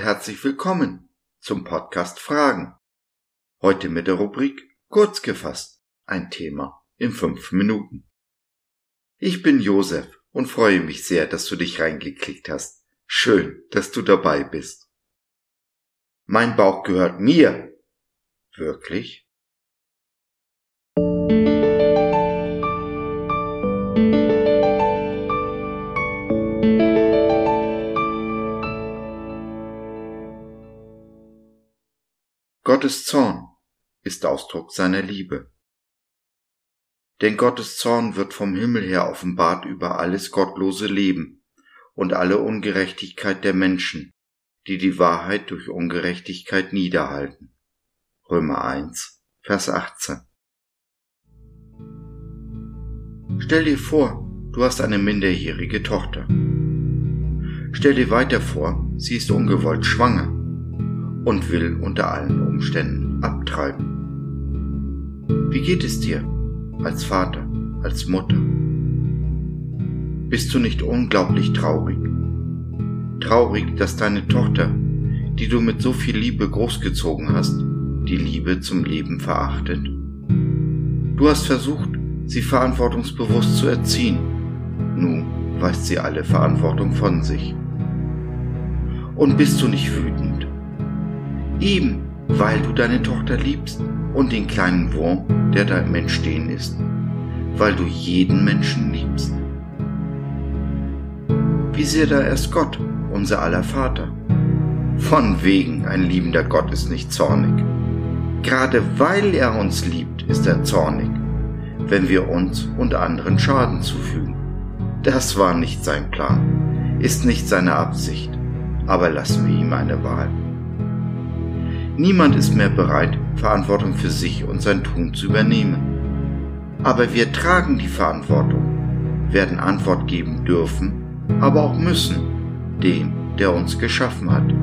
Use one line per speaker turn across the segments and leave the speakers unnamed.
herzlich willkommen zum Podcast Fragen. Heute mit der Rubrik Kurz gefasst, ein Thema in fünf Minuten. Ich bin Josef und freue mich sehr, dass du dich reingeklickt hast. Schön, dass du dabei bist. Mein Bauch gehört mir. Wirklich? Gottes Zorn ist Ausdruck seiner Liebe. Denn Gottes Zorn wird vom Himmel her offenbart über alles gottlose Leben und alle Ungerechtigkeit der Menschen, die die Wahrheit durch Ungerechtigkeit niederhalten. Römer 1, Vers 18. Stell dir vor, du hast eine minderjährige Tochter. Stell dir weiter vor, sie ist ungewollt schwanger und will unter allen Umständen abtreiben. Wie geht es dir als Vater, als Mutter? Bist du nicht unglaublich traurig? Traurig, dass deine Tochter, die du mit so viel Liebe großgezogen hast, die Liebe zum Leben verachtet. Du hast versucht, sie verantwortungsbewusst zu erziehen. Nun weist sie alle Verantwortung von sich. Und bist du nicht wütend? Eben weil du deine Tochter liebst und den kleinen Wurm, der da im Entstehen ist, weil du jeden Menschen liebst. Wie sehr da erst Gott, unser aller Vater. Von wegen, ein liebender Gott ist nicht zornig. Gerade weil er uns liebt, ist er zornig, wenn wir uns und anderen Schaden zufügen. Das war nicht sein Plan, ist nicht seine Absicht, aber lassen wir ihm eine Wahl. Niemand ist mehr bereit, Verantwortung für sich und sein Tun zu übernehmen. Aber wir tragen die Verantwortung, werden Antwort geben dürfen, aber auch müssen, dem, der uns geschaffen hat.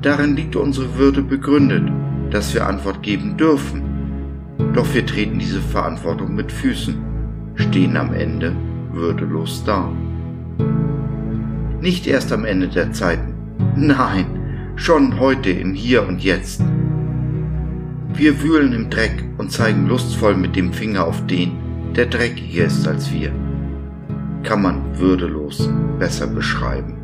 Darin liegt unsere Würde begründet, dass wir Antwort geben dürfen. Doch wir treten diese Verantwortung mit Füßen, stehen am Ende würdelos da. Nicht erst am Ende der Zeiten, nein, schon heute im Hier und Jetzt. Wir wühlen im Dreck und zeigen lustvoll mit dem Finger auf den, der dreckiger ist als wir. Kann man würdelos besser beschreiben.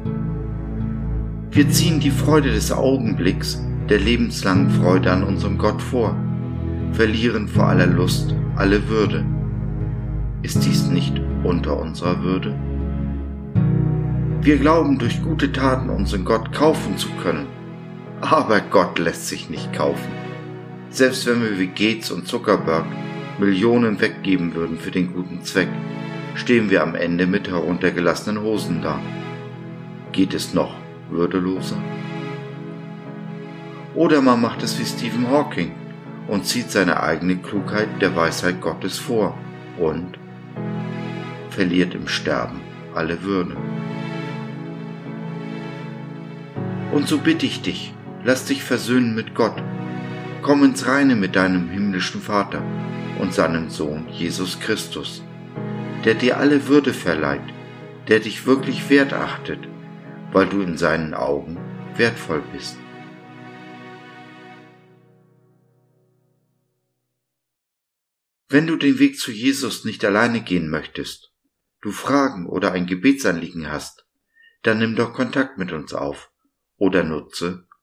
Wir ziehen die Freude des Augenblicks, der lebenslangen Freude an unserem Gott vor, verlieren vor aller Lust alle Würde. Ist dies nicht unter unserer Würde? Wir glauben, durch gute Taten unseren Gott kaufen zu können aber Gott lässt sich nicht kaufen. Selbst wenn wir wie Gates und Zuckerberg Millionen weggeben würden für den guten Zweck, stehen wir am Ende mit heruntergelassenen Hosen da. Geht es noch würdeloser? Oder man macht es wie Stephen Hawking und zieht seine eigene Klugheit der Weisheit Gottes vor und verliert im Sterben alle Würde. Und so bitte ich dich, lass dich versöhnen mit Gott. Komm ins Reine mit deinem himmlischen Vater und seinem Sohn Jesus Christus, der dir alle Würde verleiht, der dich wirklich wert achtet, weil du in seinen Augen wertvoll bist. Wenn du den Weg zu Jesus nicht alleine gehen möchtest, du Fragen oder ein Gebetsanliegen hast, dann nimm doch Kontakt mit uns auf oder nutze